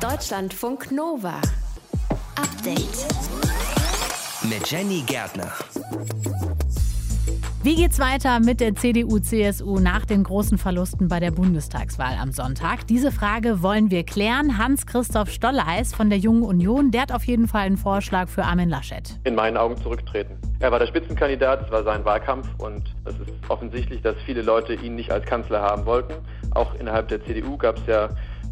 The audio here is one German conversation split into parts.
Deutschlandfunk Nova. Update. Mit Jenny Gärtner. Wie geht's weiter mit der CDU-CSU nach den großen Verlusten bei der Bundestagswahl am Sonntag? Diese Frage wollen wir klären. Hans-Christoph Stolleis von der Jungen Union, der hat auf jeden Fall einen Vorschlag für Armin Laschet. In meinen Augen zurücktreten. Er war der Spitzenkandidat, es war sein Wahlkampf und es ist offensichtlich, dass viele Leute ihn nicht als Kanzler haben wollten. Auch innerhalb der CDU gab es ja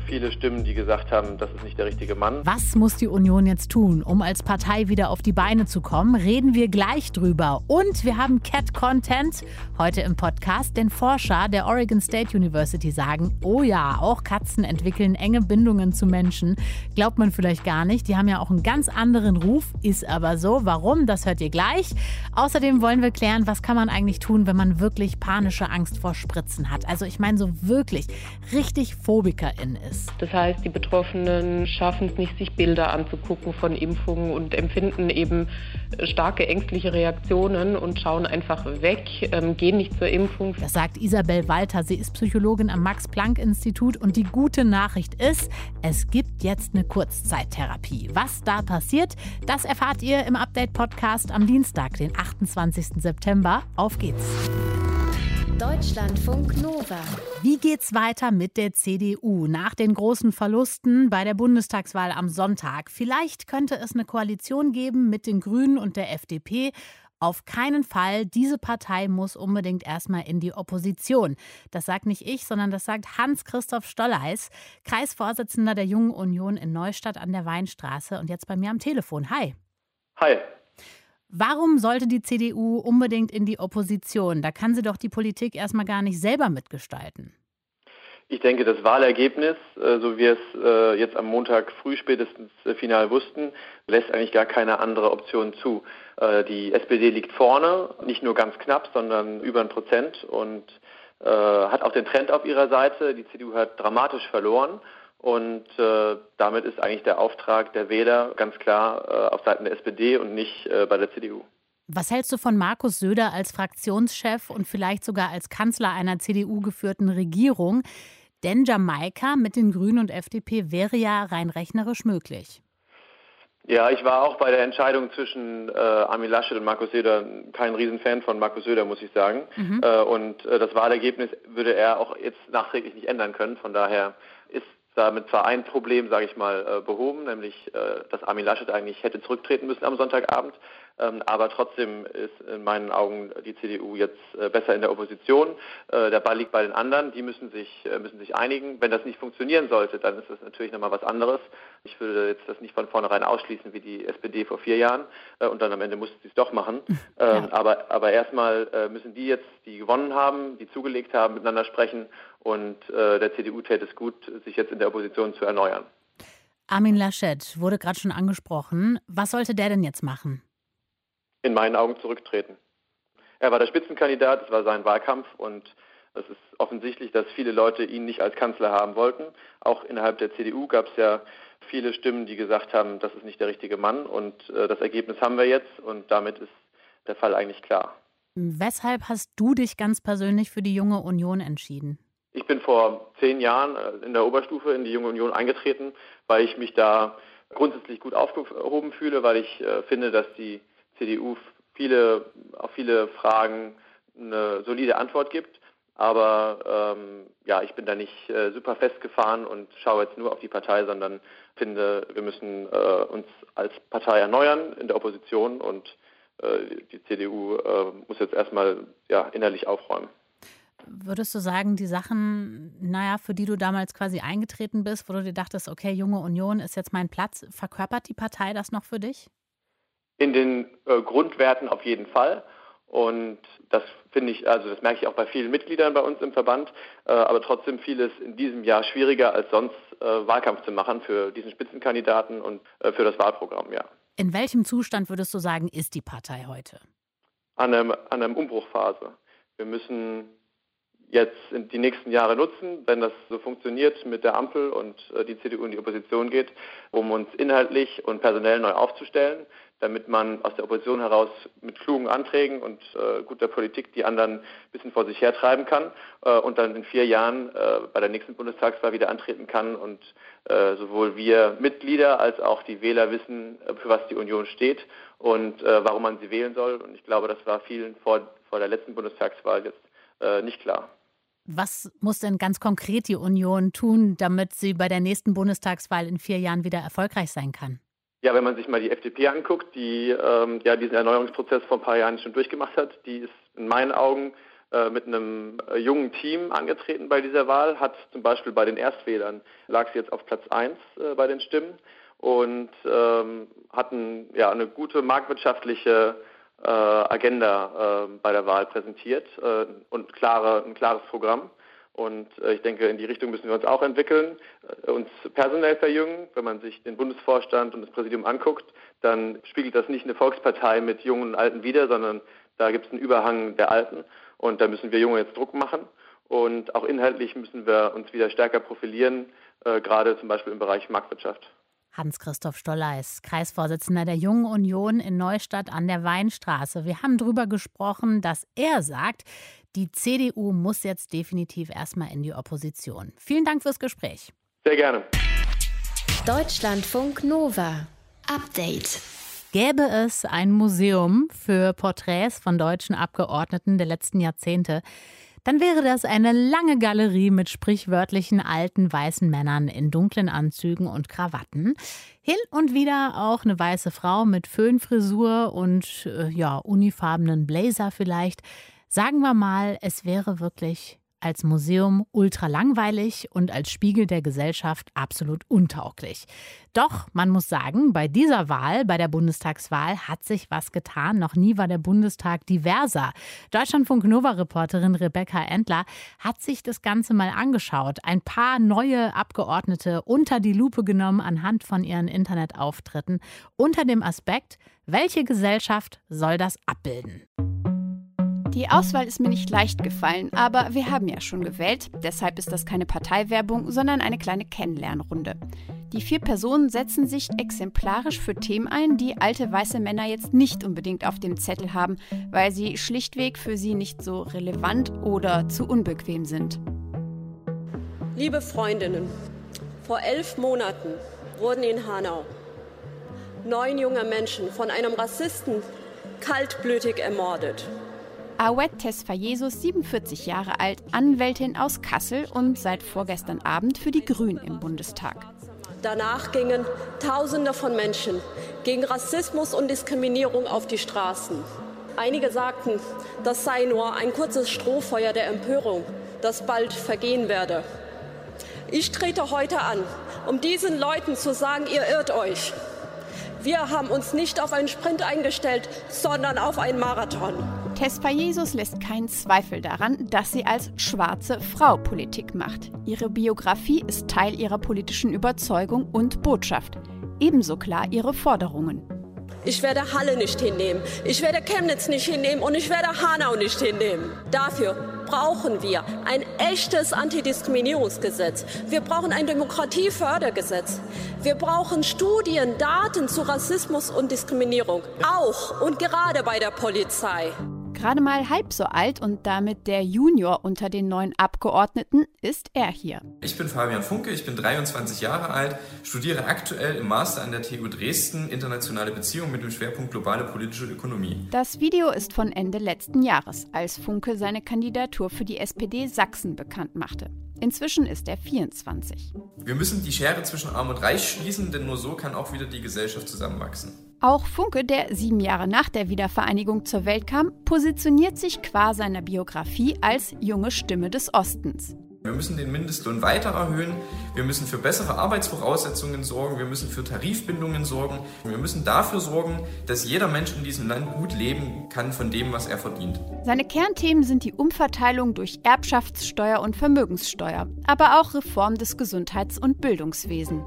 viele Stimmen, die gesagt haben, das ist nicht der richtige Mann. Was muss die Union jetzt tun, um als Partei wieder auf die Beine zu kommen? Reden wir gleich drüber. Und wir haben Cat-Content heute im Podcast, denn Forscher der Oregon State University sagen, oh ja, auch Katzen entwickeln enge Bindungen zu Menschen. Glaubt man vielleicht gar nicht. Die haben ja auch einen ganz anderen Ruf, ist aber so. Warum? Das hört ihr gleich. Außerdem wollen wir klären, was kann man eigentlich tun, wenn man wirklich panische Angst vor Spritzen hat. Also ich meine so wirklich richtig Phobikerin ist ist. Das heißt, die Betroffenen schaffen es nicht, sich Bilder anzugucken von Impfungen und empfinden eben starke ängstliche Reaktionen und schauen einfach weg, ähm, gehen nicht zur Impfung. Das sagt Isabel Walter. Sie ist Psychologin am Max-Planck-Institut und die gute Nachricht ist, es gibt jetzt eine Kurzzeittherapie. Was da passiert, das erfahrt ihr im Update-Podcast am Dienstag, den 28. September. Auf geht's! Deutschlandfunk Nova. Wie geht's weiter mit der CDU nach den großen Verlusten bei der Bundestagswahl am Sonntag? Vielleicht könnte es eine Koalition geben mit den Grünen und der FDP. Auf keinen Fall, diese Partei muss unbedingt erstmal in die Opposition. Das sagt nicht ich, sondern das sagt Hans-Christoph Stolleis, Kreisvorsitzender der Jungen Union in Neustadt an der Weinstraße und jetzt bei mir am Telefon. Hi. Hi. Warum sollte die CDU unbedingt in die Opposition? Da kann sie doch die Politik erstmal gar nicht selber mitgestalten. Ich denke, das Wahlergebnis, äh, so wie wir es äh, jetzt am Montag früh spätestens äh, final wussten, lässt eigentlich gar keine andere Option zu. Die SPD liegt vorne, nicht nur ganz knapp, sondern über ein Prozent und hat auch den Trend auf ihrer Seite. Die CDU hat dramatisch verloren und äh, damit ist eigentlich der Auftrag der Wähler ganz klar äh, auf Seiten der SPD und nicht äh, bei der CDU. Was hältst du von Markus Söder als Fraktionschef und vielleicht sogar als Kanzler einer CDU-geführten Regierung? Denn Jamaika mit den Grünen und FDP wäre ja rein rechnerisch möglich. Ja, ich war auch bei der Entscheidung zwischen äh, Armin Laschet und Markus Söder kein Riesenfan von Markus Söder, muss ich sagen. Mhm. Äh, und äh, das Wahlergebnis würde er auch jetzt nachträglich nicht ändern können. Von daher ist damit zwar ein Problem, sage ich mal, äh, behoben, nämlich äh, dass Armin Laschet eigentlich hätte zurücktreten müssen am Sonntagabend. Ähm, aber trotzdem ist in meinen Augen die CDU jetzt äh, besser in der Opposition. Der Ball liegt bei den anderen, die müssen sich, müssen sich einigen. Wenn das nicht funktionieren sollte, dann ist das natürlich nochmal was anderes. Ich würde jetzt das nicht von vornherein ausschließen wie die SPD vor vier Jahren und dann am Ende mussten sie es doch machen. Ja. Ähm, aber, aber erstmal müssen die jetzt, die gewonnen haben, die zugelegt haben, miteinander sprechen und äh, der CDU täte es gut, sich jetzt in der Opposition zu erneuern. Armin Laschet wurde gerade schon angesprochen. Was sollte der denn jetzt machen? In meinen Augen zurücktreten. Er war der Spitzenkandidat, es war sein Wahlkampf und es ist offensichtlich, dass viele Leute ihn nicht als Kanzler haben wollten. Auch innerhalb der CDU gab es ja viele Stimmen, die gesagt haben, das ist nicht der richtige Mann und äh, das Ergebnis haben wir jetzt und damit ist der Fall eigentlich klar. Weshalb hast du dich ganz persönlich für die junge Union entschieden? Ich bin vor zehn Jahren äh, in der Oberstufe in die Junge Union eingetreten, weil ich mich da grundsätzlich gut aufgehoben fühle, weil ich äh, finde, dass die CDU viele, auf viele Fragen eine solide Antwort gibt. Aber ähm, ja, ich bin da nicht äh, super festgefahren und schaue jetzt nur auf die Partei, sondern finde, wir müssen äh, uns als Partei erneuern in der Opposition und äh, die CDU äh, muss jetzt erstmal ja, innerlich aufräumen. Würdest du sagen, die Sachen, naja, für die du damals quasi eingetreten bist, wo du dir dachtest, okay, junge Union ist jetzt mein Platz, verkörpert die Partei das noch für dich? In den äh, Grundwerten auf jeden Fall. Und das finde ich, also das merke ich auch bei vielen Mitgliedern bei uns im Verband, äh, aber trotzdem fiel es in diesem Jahr schwieriger als sonst, äh, Wahlkampf zu machen für diesen Spitzenkandidaten und äh, für das Wahlprogramm, ja. In welchem Zustand würdest du sagen, ist die Partei heute? An, einem, an einer Umbruchphase. Wir müssen jetzt die nächsten Jahre nutzen, wenn das so funktioniert mit der Ampel und äh, die CDU in die Opposition geht, um uns inhaltlich und personell neu aufzustellen, damit man aus der Opposition heraus mit klugen Anträgen und äh, guter Politik die anderen ein bisschen vor sich hertreiben kann äh, und dann in vier Jahren äh, bei der nächsten Bundestagswahl wieder antreten kann und äh, sowohl wir Mitglieder als auch die Wähler wissen, äh, für was die Union steht und warum man sie wählen soll. Und ich glaube, das war vielen vor, vor der letzten Bundestagswahl jetzt nicht klar. Was muss denn ganz konkret die Union tun, damit sie bei der nächsten Bundestagswahl in vier Jahren wieder erfolgreich sein kann? Ja, wenn man sich mal die FDP anguckt, die ähm, ja diesen Erneuerungsprozess vor ein paar Jahren schon durchgemacht hat, die ist in meinen Augen äh, mit einem äh, jungen Team angetreten bei dieser Wahl, hat zum Beispiel bei den Erstwählern, lag sie jetzt auf Platz 1 äh, bei den Stimmen und ähm, hatten ja eine gute marktwirtschaftliche äh, Agenda äh, bei der Wahl präsentiert äh, und klare, ein klares Programm. Und ich denke, in die Richtung müssen wir uns auch entwickeln, uns personell verjüngen. Wenn man sich den Bundesvorstand und das Präsidium anguckt, dann spiegelt das nicht eine Volkspartei mit Jungen und Alten wider, sondern da gibt es einen Überhang der Alten. Und da müssen wir Junge jetzt Druck machen. Und auch inhaltlich müssen wir uns wieder stärker profilieren, gerade zum Beispiel im Bereich Marktwirtschaft. Hans-Christoph Stolleis, Kreisvorsitzender der Jungen Union in Neustadt an der Weinstraße. Wir haben darüber gesprochen, dass er sagt, die CDU muss jetzt definitiv erstmal in die Opposition. Vielen Dank fürs Gespräch. Sehr gerne. Deutschlandfunk Nova. Update. Gäbe es ein Museum für Porträts von deutschen Abgeordneten der letzten Jahrzehnte, dann wäre das eine lange Galerie mit sprichwörtlichen alten weißen Männern in dunklen Anzügen und Krawatten. Hin und wieder auch eine weiße Frau mit Föhnfrisur und äh, ja, unifarbenen Blazer vielleicht. Sagen wir mal, es wäre wirklich als Museum ultra langweilig und als Spiegel der Gesellschaft absolut untauglich. Doch man muss sagen, bei dieser Wahl, bei der Bundestagswahl, hat sich was getan. Noch nie war der Bundestag diverser. Deutschlandfunk Nova-Reporterin Rebecca Endler hat sich das Ganze mal angeschaut. Ein paar neue Abgeordnete unter die Lupe genommen anhand von ihren Internetauftritten unter dem Aspekt, welche Gesellschaft soll das abbilden? Die Auswahl ist mir nicht leicht gefallen, aber wir haben ja schon gewählt. Deshalb ist das keine Parteiwerbung, sondern eine kleine Kennenlernrunde. Die vier Personen setzen sich exemplarisch für Themen ein, die alte weiße Männer jetzt nicht unbedingt auf dem Zettel haben, weil sie schlichtweg für sie nicht so relevant oder zu unbequem sind. Liebe Freundinnen, vor elf Monaten wurden in Hanau neun junge Menschen von einem Rassisten kaltblütig ermordet. Awet Tesfayesus, 47 Jahre alt, Anwältin aus Kassel und seit vorgestern Abend für die Grünen im Bundestag. Danach gingen Tausende von Menschen gegen Rassismus und Diskriminierung auf die Straßen. Einige sagten, das sei nur ein kurzes Strohfeuer der Empörung, das bald vergehen werde. Ich trete heute an, um diesen Leuten zu sagen, ihr irrt euch. Wir haben uns nicht auf einen Sprint eingestellt, sondern auf einen Marathon. Tesfa Jesus lässt keinen Zweifel daran, dass sie als schwarze Frau Politik macht. Ihre Biografie ist Teil ihrer politischen Überzeugung und Botschaft. Ebenso klar ihre Forderungen. Ich werde Halle nicht hinnehmen, ich werde Chemnitz nicht hinnehmen und ich werde Hanau nicht hinnehmen. Dafür brauchen wir ein echtes Antidiskriminierungsgesetz. Wir brauchen ein Demokratiefördergesetz. Wir brauchen Studien, Daten zu Rassismus und Diskriminierung, auch und gerade bei der Polizei. Gerade mal halb so alt und damit der Junior unter den neuen Abgeordneten ist er hier. Ich bin Fabian Funke, ich bin 23 Jahre alt, studiere aktuell im Master an der TU Dresden internationale Beziehungen mit dem Schwerpunkt globale politische Ökonomie. Das Video ist von Ende letzten Jahres, als Funke seine Kandidatur für die SPD Sachsen bekannt machte. Inzwischen ist er 24. Wir müssen die Schere zwischen Arm und Reich schließen, denn nur so kann auch wieder die Gesellschaft zusammenwachsen. Auch Funke, der sieben Jahre nach der Wiedervereinigung zur Welt kam, positioniert sich qua seiner Biografie als junge Stimme des Ostens. Wir müssen den Mindestlohn weiter erhöhen. Wir müssen für bessere Arbeitsvoraussetzungen sorgen. Wir müssen für Tarifbindungen sorgen. Wir müssen dafür sorgen, dass jeder Mensch in diesem Land gut leben kann von dem, was er verdient. Seine Kernthemen sind die Umverteilung durch Erbschaftssteuer und Vermögenssteuer, aber auch Reform des Gesundheits- und Bildungswesens.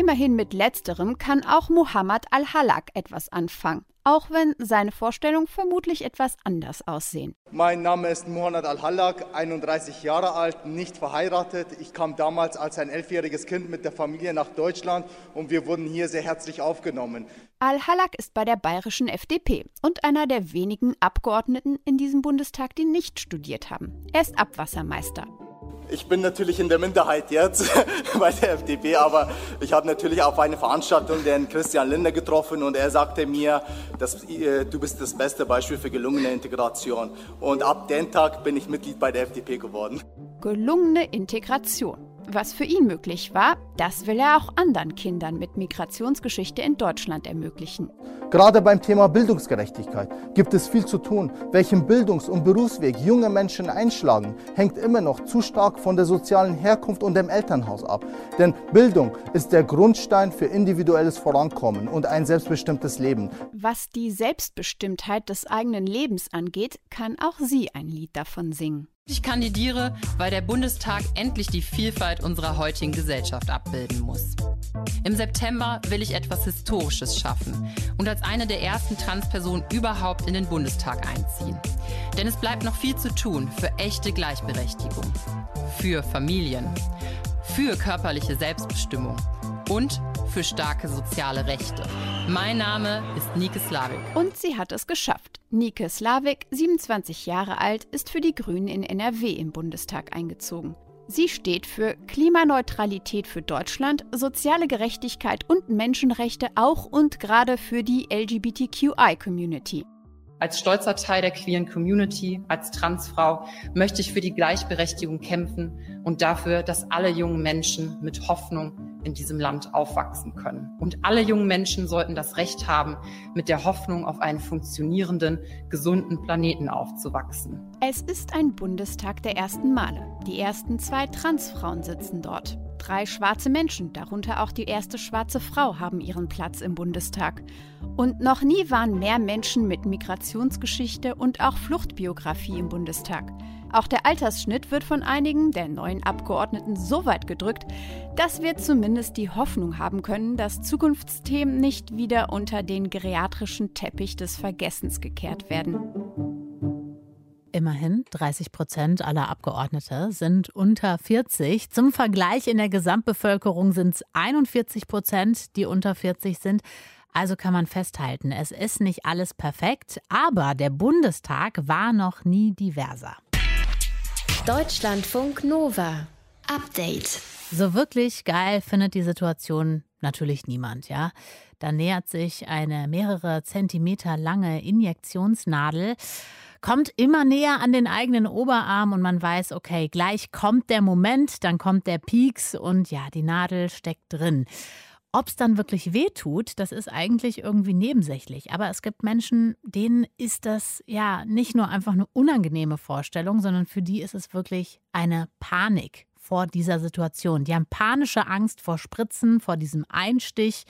Immerhin mit letzterem kann auch Muhammad al-Halak etwas anfangen, auch wenn seine Vorstellungen vermutlich etwas anders aussehen. Mein Name ist Muhammad al-Halak, 31 Jahre alt, nicht verheiratet. Ich kam damals als ein elfjähriges Kind mit der Familie nach Deutschland und wir wurden hier sehr herzlich aufgenommen. Al-Halak ist bei der bayerischen FDP und einer der wenigen Abgeordneten in diesem Bundestag, die nicht studiert haben. Er ist Abwassermeister. Ich bin natürlich in der Minderheit jetzt bei der FDP, aber ich habe natürlich auf eine Veranstaltung den Christian Lindner getroffen und er sagte mir, dass, äh, du bist das beste Beispiel für gelungene Integration. Und ab dem Tag bin ich Mitglied bei der FDP geworden. Gelungene Integration. Was für ihn möglich war, das will er auch anderen Kindern mit Migrationsgeschichte in Deutschland ermöglichen. Gerade beim Thema Bildungsgerechtigkeit gibt es viel zu tun. Welchen Bildungs- und Berufsweg junge Menschen einschlagen, hängt immer noch zu stark von der sozialen Herkunft und dem Elternhaus ab. Denn Bildung ist der Grundstein für individuelles Vorankommen und ein selbstbestimmtes Leben. Was die Selbstbestimmtheit des eigenen Lebens angeht, kann auch sie ein Lied davon singen. Ich kandidiere, weil der Bundestag endlich die Vielfalt unserer heutigen Gesellschaft abbilden muss. Im September will ich etwas Historisches schaffen und als eine der ersten Transpersonen überhaupt in den Bundestag einziehen. Denn es bleibt noch viel zu tun für echte Gleichberechtigung, für Familien, für körperliche Selbstbestimmung und für starke soziale Rechte. Mein Name ist Nike Slavik. Und sie hat es geschafft. Nike Slavik, 27 Jahre alt, ist für die Grünen in NRW im Bundestag eingezogen. Sie steht für Klimaneutralität für Deutschland, soziale Gerechtigkeit und Menschenrechte auch und gerade für die LGBTQI-Community. Als stolzer Teil der queeren Community, als Transfrau, möchte ich für die Gleichberechtigung kämpfen und dafür, dass alle jungen Menschen mit Hoffnung in diesem Land aufwachsen können. Und alle jungen Menschen sollten das Recht haben, mit der Hoffnung auf einen funktionierenden, gesunden Planeten aufzuwachsen. Es ist ein Bundestag der ersten Male. Die ersten zwei Transfrauen sitzen dort. Drei schwarze Menschen, darunter auch die erste schwarze Frau, haben ihren Platz im Bundestag. Und noch nie waren mehr Menschen mit Migrationsgeschichte und auch Fluchtbiografie im Bundestag. Auch der Altersschnitt wird von einigen der neuen Abgeordneten so weit gedrückt, dass wir zumindest die Hoffnung haben können, dass Zukunftsthemen nicht wieder unter den geriatrischen Teppich des Vergessens gekehrt werden. Immerhin 30 Prozent aller Abgeordnete sind unter 40. Zum Vergleich in der Gesamtbevölkerung sind es 41 Prozent, die unter 40 sind. Also kann man festhalten, es ist nicht alles perfekt, aber der Bundestag war noch nie diverser. Deutschlandfunk Nova. Update. So wirklich geil findet die Situation natürlich niemand, ja. Da nähert sich eine mehrere Zentimeter lange Injektionsnadel kommt immer näher an den eigenen Oberarm und man weiß, okay, gleich kommt der Moment, dann kommt der Pieks und ja, die Nadel steckt drin. Ob es dann wirklich weh tut, das ist eigentlich irgendwie nebensächlich. Aber es gibt Menschen, denen ist das ja nicht nur einfach eine unangenehme Vorstellung, sondern für die ist es wirklich eine Panik vor dieser Situation. Die haben panische Angst vor Spritzen, vor diesem Einstich,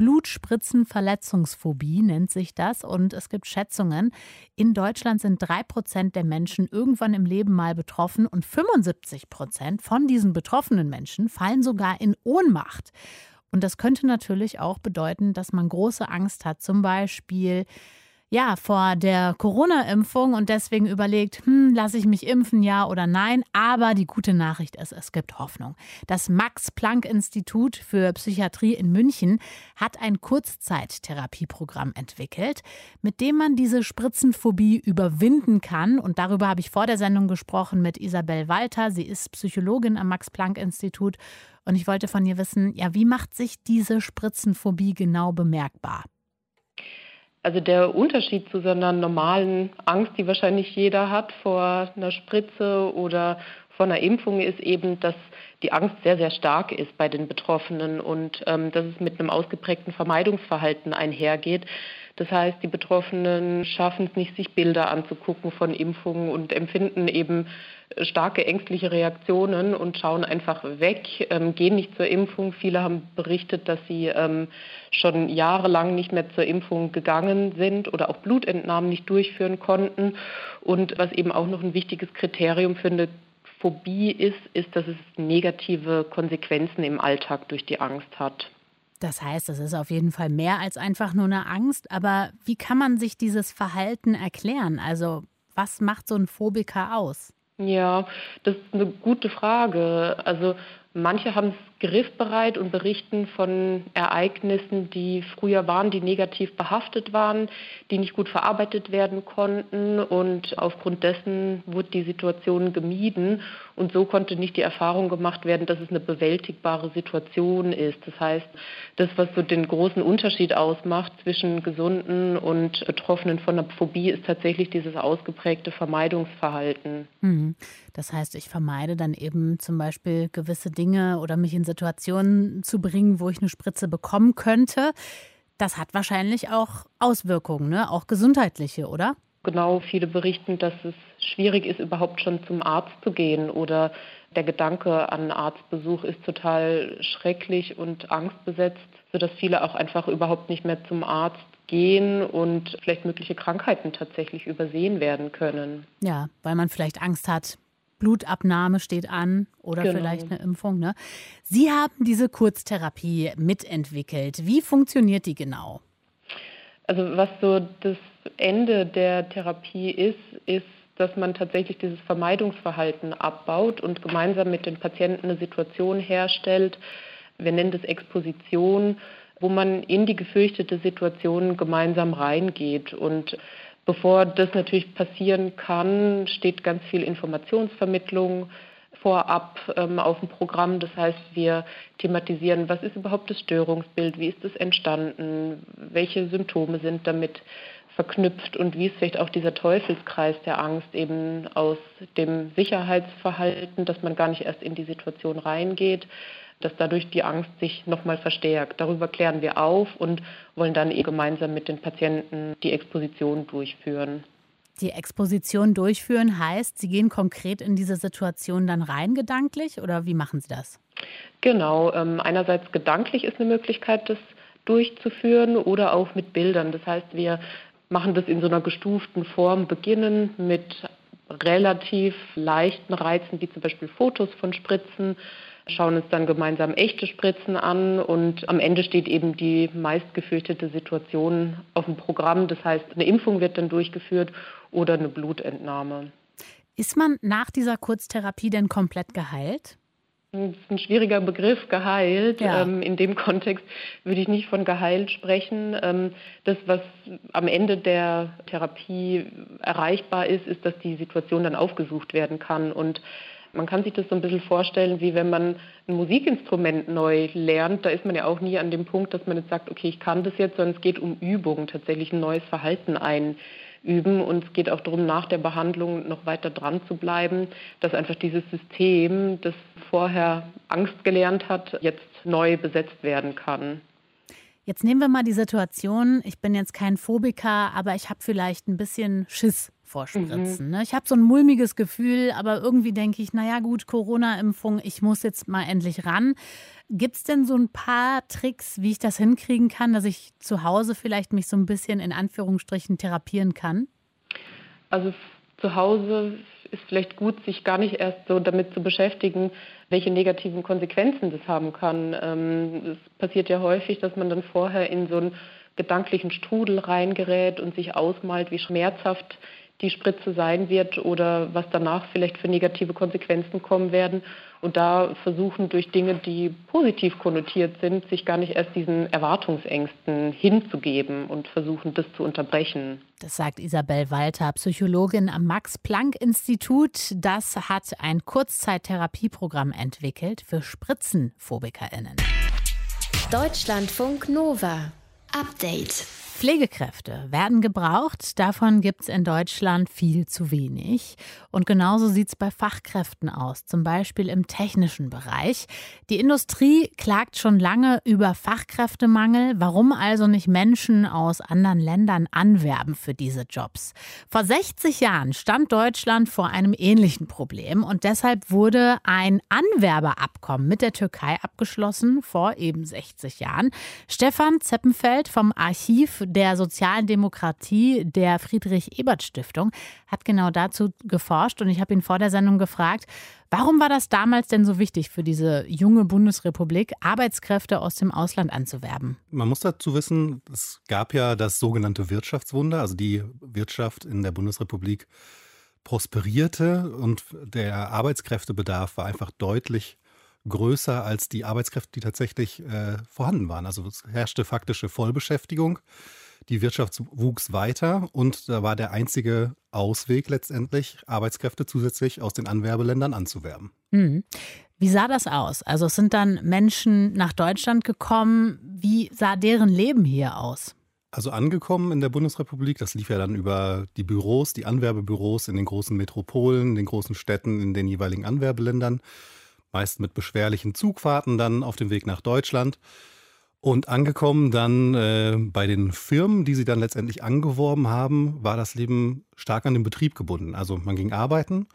Blutspritzenverletzungsphobie nennt sich das. Und es gibt Schätzungen, in Deutschland sind drei Prozent der Menschen irgendwann im Leben mal betroffen und 75 Prozent von diesen betroffenen Menschen fallen sogar in Ohnmacht. Und das könnte natürlich auch bedeuten, dass man große Angst hat, zum Beispiel ja, vor der Corona-Impfung und deswegen überlegt, hm, lasse ich mich impfen, ja oder nein. Aber die gute Nachricht ist, es gibt Hoffnung. Das Max-Planck-Institut für Psychiatrie in München hat ein Kurzzeittherapieprogramm entwickelt, mit dem man diese Spritzenphobie überwinden kann. Und darüber habe ich vor der Sendung gesprochen mit Isabel Walter. Sie ist Psychologin am Max-Planck-Institut. Und ich wollte von ihr wissen, ja, wie macht sich diese Spritzenphobie genau bemerkbar? Also der Unterschied zu so einer normalen Angst, die wahrscheinlich jeder hat vor einer Spritze oder vor einer Impfung, ist eben, dass die Angst sehr, sehr stark ist bei den Betroffenen und ähm, dass es mit einem ausgeprägten Vermeidungsverhalten einhergeht. Das heißt, die Betroffenen schaffen es nicht, sich Bilder anzugucken von Impfungen und empfinden eben starke ängstliche Reaktionen und schauen einfach weg, ähm, gehen nicht zur Impfung. Viele haben berichtet, dass sie ähm, schon jahrelang nicht mehr zur Impfung gegangen sind oder auch Blutentnahmen nicht durchführen konnten. Und was eben auch noch ein wichtiges Kriterium für eine Phobie ist, ist, dass es negative Konsequenzen im Alltag durch die Angst hat. Das heißt, es ist auf jeden Fall mehr als einfach nur eine Angst. Aber wie kann man sich dieses Verhalten erklären? Also was macht so ein Phobiker aus? Ja, das ist eine gute Frage. Also manche haben es griffbereit und berichten von Ereignissen, die früher waren, die negativ behaftet waren, die nicht gut verarbeitet werden konnten und aufgrund dessen wurde die Situation gemieden und so konnte nicht die Erfahrung gemacht werden, dass es eine bewältigbare Situation ist. Das heißt, das, was so den großen Unterschied ausmacht zwischen Gesunden und Betroffenen von einer Phobie, ist tatsächlich dieses ausgeprägte Vermeidungsverhalten. Mhm. Das heißt, ich vermeide dann eben zum Beispiel gewisse Dinge oder mich in Situationen zu bringen, wo ich eine Spritze bekommen könnte. Das hat wahrscheinlich auch Auswirkungen, ne? auch gesundheitliche, oder? Genau, viele berichten, dass es schwierig ist, überhaupt schon zum Arzt zu gehen oder der Gedanke an Arztbesuch ist total schrecklich und angstbesetzt, sodass viele auch einfach überhaupt nicht mehr zum Arzt gehen und vielleicht mögliche Krankheiten tatsächlich übersehen werden können. Ja, weil man vielleicht Angst hat, Blutabnahme steht an oder genau. vielleicht eine Impfung. Ne? Sie haben diese Kurztherapie mitentwickelt. Wie funktioniert die genau? Also was so das Ende der Therapie ist, ist, dass man tatsächlich dieses Vermeidungsverhalten abbaut und gemeinsam mit den Patienten eine Situation herstellt. Wir nennen das Exposition, wo man in die gefürchtete Situation gemeinsam reingeht und Bevor das natürlich passieren kann, steht ganz viel Informationsvermittlung vorab ähm, auf dem Programm. Das heißt, wir thematisieren, was ist überhaupt das Störungsbild, wie ist es entstanden, welche Symptome sind damit verknüpft und wie ist vielleicht auch dieser Teufelskreis der Angst eben aus dem Sicherheitsverhalten, dass man gar nicht erst in die Situation reingeht, dass dadurch die Angst sich nochmal verstärkt. Darüber klären wir auf und wollen dann eben gemeinsam mit den Patienten die Exposition durchführen. Die Exposition durchführen heißt, Sie gehen konkret in diese Situation dann rein gedanklich oder wie machen Sie das? Genau, ähm, einerseits gedanklich ist eine Möglichkeit, das durchzuführen oder auch mit Bildern. Das heißt, wir machen das in so einer gestuften Form, beginnen mit relativ leichten Reizen, wie zum Beispiel Fotos von Spritzen, schauen uns dann gemeinsam echte Spritzen an und am Ende steht eben die meistgefürchtete Situation auf dem Programm. Das heißt, eine Impfung wird dann durchgeführt oder eine Blutentnahme. Ist man nach dieser Kurztherapie denn komplett geheilt? Das ist ein schwieriger Begriff, geheilt. Ja. Ähm, in dem Kontext würde ich nicht von geheilt sprechen. Ähm, das, was am Ende der Therapie erreichbar ist, ist, dass die Situation dann aufgesucht werden kann. Und man kann sich das so ein bisschen vorstellen, wie wenn man ein Musikinstrument neu lernt. Da ist man ja auch nie an dem Punkt, dass man jetzt sagt, okay, ich kann das jetzt, sondern es geht um Übung, tatsächlich ein neues Verhalten einüben. Und es geht auch darum, nach der Behandlung noch weiter dran zu bleiben, dass einfach dieses System, das vorher Angst gelernt hat, jetzt neu besetzt werden kann. Jetzt nehmen wir mal die Situation, ich bin jetzt kein Phobiker, aber ich habe vielleicht ein bisschen Schiss vor Spritzen. Mhm. Ne? Ich habe so ein mulmiges Gefühl, aber irgendwie denke ich, naja gut, Corona-Impfung, ich muss jetzt mal endlich ran. Gibt es denn so ein paar Tricks, wie ich das hinkriegen kann, dass ich zu Hause vielleicht mich so ein bisschen in Anführungsstrichen therapieren kann? Also zu Hause ist vielleicht gut, sich gar nicht erst so damit zu beschäftigen, welche negativen Konsequenzen das haben kann. Ähm, es passiert ja häufig, dass man dann vorher in so einen gedanklichen Strudel reingerät und sich ausmalt, wie schmerzhaft die Spritze sein wird oder was danach vielleicht für negative Konsequenzen kommen werden. Und da versuchen durch Dinge, die positiv konnotiert sind, sich gar nicht erst diesen Erwartungsängsten hinzugeben und versuchen, das zu unterbrechen. Das sagt Isabel Walter, Psychologin am Max-Planck-Institut. Das hat ein Kurzzeittherapieprogramm entwickelt für SpritzenphobikerInnen. Deutschlandfunk Nova. Update. Pflegekräfte werden gebraucht, davon gibt es in Deutschland viel zu wenig. Und genauso sieht es bei Fachkräften aus, zum Beispiel im technischen Bereich. Die Industrie klagt schon lange über Fachkräftemangel. Warum also nicht Menschen aus anderen Ländern anwerben für diese Jobs? Vor 60 Jahren stand Deutschland vor einem ähnlichen Problem und deshalb wurde ein Anwerberabkommen mit der Türkei abgeschlossen, vor eben 60 Jahren. Stefan Zeppenfeld vom Archiv der sozialen Demokratie der Friedrich-Ebert-Stiftung hat genau dazu geforscht und ich habe ihn vor der Sendung gefragt, warum war das damals denn so wichtig für diese junge Bundesrepublik, Arbeitskräfte aus dem Ausland anzuwerben? Man muss dazu wissen, es gab ja das sogenannte Wirtschaftswunder, also die Wirtschaft in der Bundesrepublik prosperierte und der Arbeitskräftebedarf war einfach deutlich größer als die Arbeitskräfte, die tatsächlich äh, vorhanden waren. Also es herrschte faktische Vollbeschäftigung. Die Wirtschaft wuchs weiter und da war der einzige Ausweg letztendlich, Arbeitskräfte zusätzlich aus den Anwerbeländern anzuwerben. Mhm. Wie sah das aus? Also es sind dann Menschen nach Deutschland gekommen. Wie sah deren Leben hier aus? Also angekommen in der Bundesrepublik, das lief ja dann über die Büros, die Anwerbebüros in den großen Metropolen, in den großen Städten, in den jeweiligen Anwerbeländern meist mit beschwerlichen Zugfahrten dann auf dem Weg nach Deutschland. Und angekommen dann äh, bei den Firmen, die sie dann letztendlich angeworben haben, war das Leben stark an den Betrieb gebunden. Also man ging arbeiten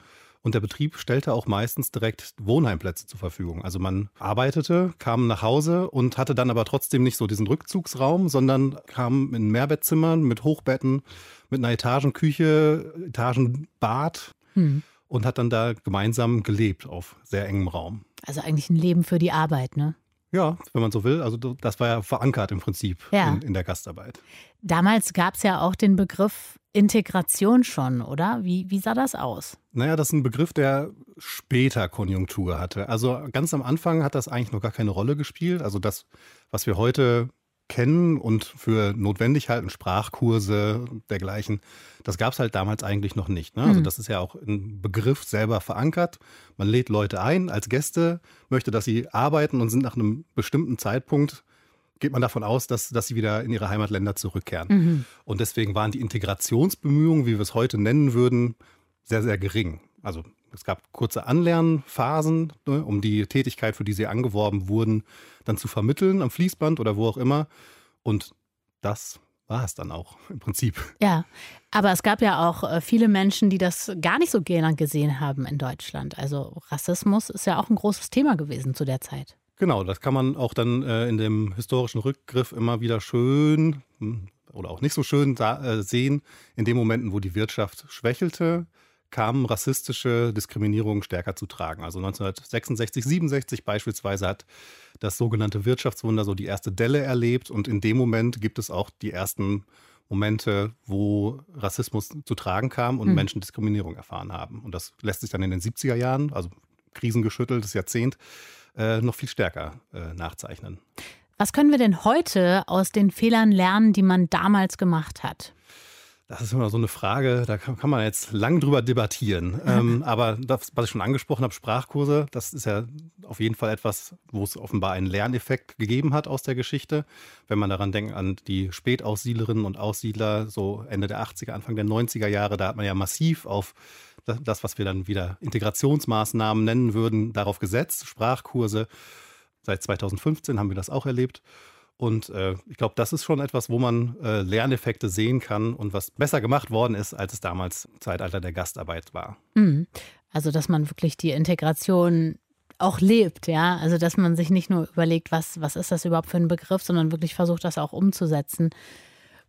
und der Betrieb stellte auch meistens direkt Wohnheimplätze zur Verfügung. Also man arbeitete, kam nach Hause und hatte dann aber trotzdem nicht so diesen Rückzugsraum, sondern kam in Mehrbettzimmern mit Hochbetten, mit einer Etagenküche, Etagenbad. Hm und hat dann da gemeinsam gelebt auf sehr engem Raum. Also eigentlich ein Leben für die Arbeit, ne? Ja, wenn man so will. Also das war ja verankert im Prinzip ja. in, in der Gastarbeit. Damals gab es ja auch den Begriff Integration schon, oder? Wie, wie sah das aus? Naja, das ist ein Begriff, der später Konjunktur hatte. Also ganz am Anfang hat das eigentlich noch gar keine Rolle gespielt. Also das, was wir heute kennen und für notwendig halten, Sprachkurse dergleichen, das gab es halt damals eigentlich noch nicht. Ne? Also mhm. das ist ja auch ein Begriff selber verankert. Man lädt Leute ein als Gäste, möchte, dass sie arbeiten und sind nach einem bestimmten Zeitpunkt geht man davon aus, dass, dass sie wieder in ihre Heimatländer zurückkehren. Mhm. Und deswegen waren die Integrationsbemühungen, wie wir es heute nennen würden, sehr, sehr gering. Also es gab kurze Anlernphasen, ne, um die Tätigkeit, für die sie angeworben wurden, dann zu vermitteln am Fließband oder wo auch immer. Und das war es dann auch im Prinzip. Ja, aber es gab ja auch äh, viele Menschen, die das gar nicht so gerne gesehen haben in Deutschland. Also Rassismus ist ja auch ein großes Thema gewesen zu der Zeit. Genau, das kann man auch dann äh, in dem historischen Rückgriff immer wieder schön hm, oder auch nicht so schön da, äh, sehen, in den Momenten, wo die Wirtschaft schwächelte, kamen rassistische Diskriminierungen stärker zu tragen. Also 1966, 67 beispielsweise hat das sogenannte Wirtschaftswunder so die erste Delle erlebt und in dem Moment gibt es auch die ersten Momente, wo Rassismus zu tragen kam und mhm. Menschen Diskriminierung erfahren haben. Und das lässt sich dann in den 70er Jahren, also krisengeschütteltes Jahrzehnt, äh, noch viel stärker äh, nachzeichnen. Was können wir denn heute aus den Fehlern lernen, die man damals gemacht hat? Das ist immer so eine Frage, da kann, kann man jetzt lang drüber debattieren. Ähm, aber das, was ich schon angesprochen habe, Sprachkurse, das ist ja auf jeden Fall etwas, wo es offenbar einen Lerneffekt gegeben hat aus der Geschichte. Wenn man daran denkt, an die Spätaussiedlerinnen und Aussiedler, so Ende der 80er, Anfang der 90er Jahre, da hat man ja massiv auf das, was wir dann wieder Integrationsmaßnahmen nennen würden, darauf gesetzt, Sprachkurse. Seit 2015 haben wir das auch erlebt. Und äh, ich glaube, das ist schon etwas, wo man äh, Lerneffekte sehen kann und was besser gemacht worden ist, als es damals im Zeitalter der Gastarbeit war. Mhm. Also, dass man wirklich die Integration auch lebt, ja. Also, dass man sich nicht nur überlegt, was, was ist das überhaupt für ein Begriff, sondern wirklich versucht, das auch umzusetzen.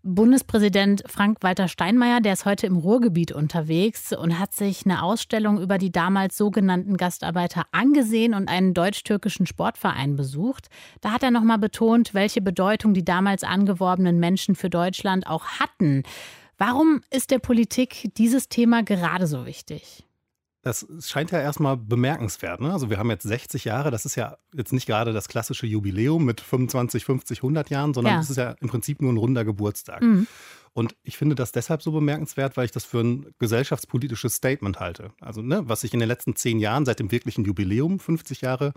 Bundespräsident Frank-Walter Steinmeier, der ist heute im Ruhrgebiet unterwegs und hat sich eine Ausstellung über die damals sogenannten Gastarbeiter angesehen und einen deutsch-türkischen Sportverein besucht. Da hat er nochmal betont, welche Bedeutung die damals angeworbenen Menschen für Deutschland auch hatten. Warum ist der Politik dieses Thema gerade so wichtig? Das scheint ja erstmal bemerkenswert. Ne? Also wir haben jetzt 60 Jahre, das ist ja jetzt nicht gerade das klassische Jubiläum mit 25, 50, 100 Jahren, sondern ja. das ist ja im Prinzip nur ein runder Geburtstag. Mhm. Und ich finde das deshalb so bemerkenswert, weil ich das für ein gesellschaftspolitisches Statement halte. Also ne, was sich in den letzten zehn Jahren seit dem wirklichen Jubiläum, 50 Jahre,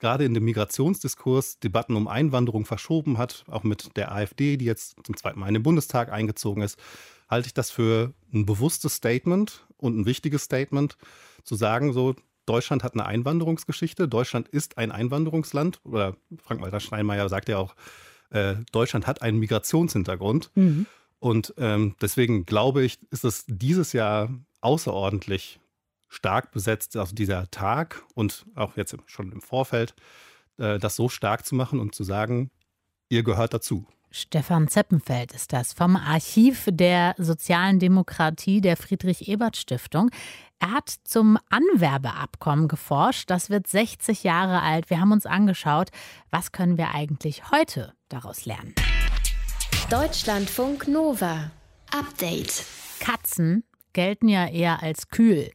gerade in dem Migrationsdiskurs Debatten um Einwanderung verschoben hat, auch mit der AfD, die jetzt zum zweiten Mal in den Bundestag eingezogen ist, halte ich das für ein bewusstes Statement und ein wichtiges Statement, zu sagen, so Deutschland hat eine Einwanderungsgeschichte, Deutschland ist ein Einwanderungsland, oder Frank-Walter Steinmeier sagt ja auch, äh, Deutschland hat einen Migrationshintergrund. Mhm. Und ähm, deswegen glaube ich, ist es dieses Jahr außerordentlich stark besetzt, also dieser Tag und auch jetzt schon im Vorfeld, äh, das so stark zu machen und zu sagen, ihr gehört dazu. Stefan Zeppenfeld ist das vom Archiv der sozialen Demokratie der Friedrich-Ebert-Stiftung. Er hat zum Anwerbeabkommen geforscht. Das wird 60 Jahre alt. Wir haben uns angeschaut, was können wir eigentlich heute daraus lernen. Deutschlandfunk Nova. Update. Katzen gelten ja eher als kühl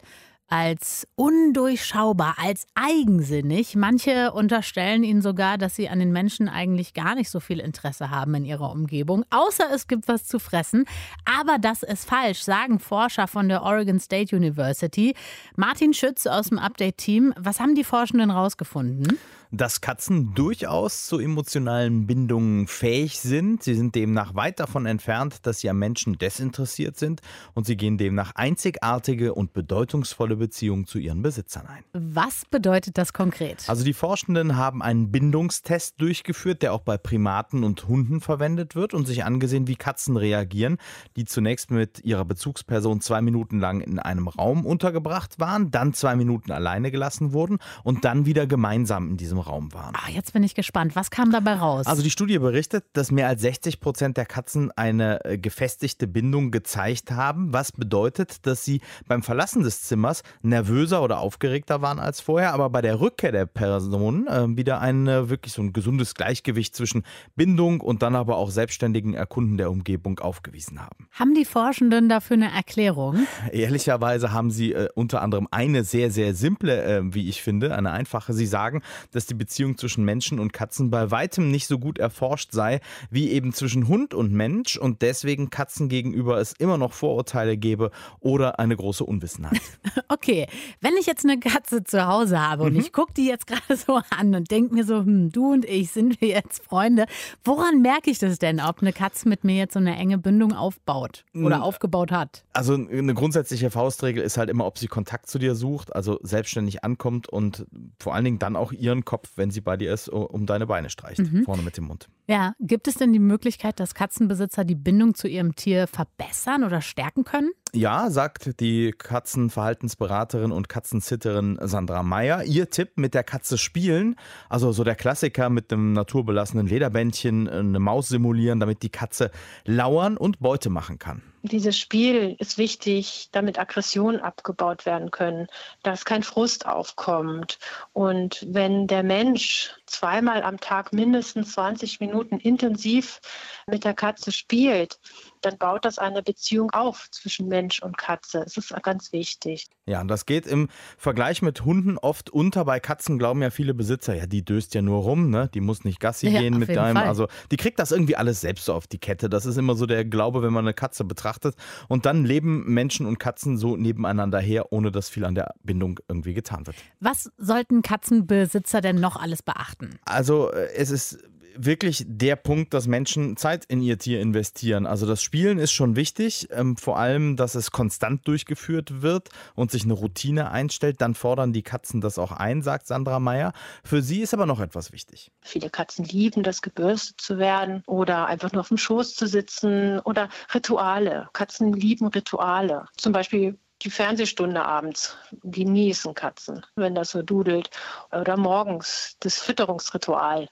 als undurchschaubar, als eigensinnig. Manche unterstellen ihnen sogar, dass sie an den Menschen eigentlich gar nicht so viel Interesse haben in ihrer Umgebung, außer es gibt was zu fressen. Aber das ist falsch, sagen Forscher von der Oregon State University. Martin Schütz aus dem Update-Team, was haben die Forschenden rausgefunden? Dass Katzen durchaus zu emotionalen Bindungen fähig sind. Sie sind demnach weit davon entfernt, dass sie am Menschen desinteressiert sind und sie gehen demnach einzigartige und bedeutungsvolle Beziehungen zu ihren Besitzern ein. Was bedeutet das konkret? Also die Forschenden haben einen Bindungstest durchgeführt, der auch bei Primaten und Hunden verwendet wird und sich angesehen, wie Katzen reagieren, die zunächst mit ihrer Bezugsperson zwei Minuten lang in einem Raum untergebracht waren, dann zwei Minuten alleine gelassen wurden und dann wieder gemeinsam in diesem Raum waren. Ah, jetzt bin ich gespannt. Was kam dabei raus? Also die Studie berichtet, dass mehr als 60 Prozent der Katzen eine äh, gefestigte Bindung gezeigt haben, was bedeutet, dass sie beim Verlassen des Zimmers nervöser oder aufgeregter waren als vorher, aber bei der Rückkehr der Person äh, wieder ein äh, wirklich so ein gesundes Gleichgewicht zwischen Bindung und dann aber auch selbstständigen Erkunden der Umgebung aufgewiesen haben. Haben die Forschenden dafür eine Erklärung? Ehrlicherweise haben sie äh, unter anderem eine sehr, sehr simple, äh, wie ich finde, eine einfache. Sie sagen, dass die die Beziehung zwischen Menschen und Katzen bei weitem nicht so gut erforscht sei wie eben zwischen Hund und Mensch und deswegen Katzen gegenüber es immer noch Vorurteile gebe oder eine große Unwissenheit. Okay, wenn ich jetzt eine Katze zu Hause habe und mhm. ich gucke die jetzt gerade so an und denke mir so, hm, du und ich sind wir jetzt Freunde, woran merke ich das denn, ob eine Katze mit mir jetzt so eine enge Bindung aufbaut oder mhm. aufgebaut hat? Also eine grundsätzliche Faustregel ist halt immer, ob sie Kontakt zu dir sucht, also selbstständig ankommt und vor allen Dingen dann auch ihren Kopf Kopf, wenn sie bei dir ist, um deine Beine streicht, mhm. vorne mit dem Mund. Ja, gibt es denn die Möglichkeit, dass Katzenbesitzer die Bindung zu ihrem Tier verbessern oder stärken können? Ja, sagt die Katzenverhaltensberaterin und Katzensitterin Sandra Meyer. Ihr Tipp mit der Katze spielen, also so der Klassiker mit einem naturbelassenen Lederbändchen, eine Maus simulieren, damit die Katze lauern und Beute machen kann. Dieses Spiel ist wichtig, damit Aggressionen abgebaut werden können, dass kein Frust aufkommt. Und wenn der Mensch zweimal am Tag mindestens 20 Minuten intensiv mit der Katze spielt, dann baut das eine Beziehung auf zwischen Mensch und Katze. Es ist ganz wichtig. Ja, und das geht im Vergleich mit Hunden oft unter. Bei Katzen glauben ja viele Besitzer, ja, die döst ja nur rum, ne? Die muss nicht Gassi ja, gehen mit deinem. Fall. Also die kriegt das irgendwie alles selbst so auf die Kette. Das ist immer so der Glaube, wenn man eine Katze betrachtet. Und dann leben Menschen und Katzen so nebeneinander her, ohne dass viel an der Bindung irgendwie getan wird. Was sollten Katzenbesitzer denn noch alles beachten? Also äh, es ist wirklich der Punkt, dass Menschen Zeit in ihr Tier investieren. Also das Spielen ist schon wichtig, ähm, vor allem, dass es konstant durchgeführt wird und sich eine Routine einstellt. Dann fordern die Katzen das auch ein, sagt Sandra Meyer. Für sie ist aber noch etwas wichtig. Viele Katzen lieben das, gebürstet zu werden oder einfach nur auf dem Schoß zu sitzen oder Rituale. Katzen lieben Rituale. Zum Beispiel die Fernsehstunde abends genießen Katzen, wenn das so dudelt. Oder morgens das Fütterungsritual.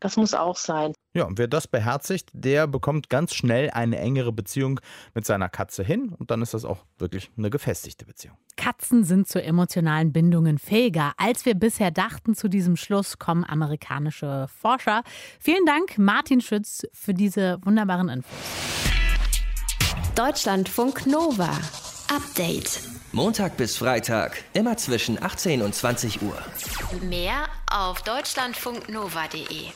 Das muss auch sein. Ja, und wer das beherzigt, der bekommt ganz schnell eine engere Beziehung mit seiner Katze hin und dann ist das auch wirklich eine gefestigte Beziehung. Katzen sind zu emotionalen Bindungen fähiger, als wir bisher dachten. Zu diesem Schluss kommen amerikanische Forscher. Vielen Dank, Martin Schütz, für diese wunderbaren Infos. Deutschlandfunk Nova. Update. Montag bis Freitag, immer zwischen 18 und 20 Uhr. Mehr auf deutschlandfunknova.de.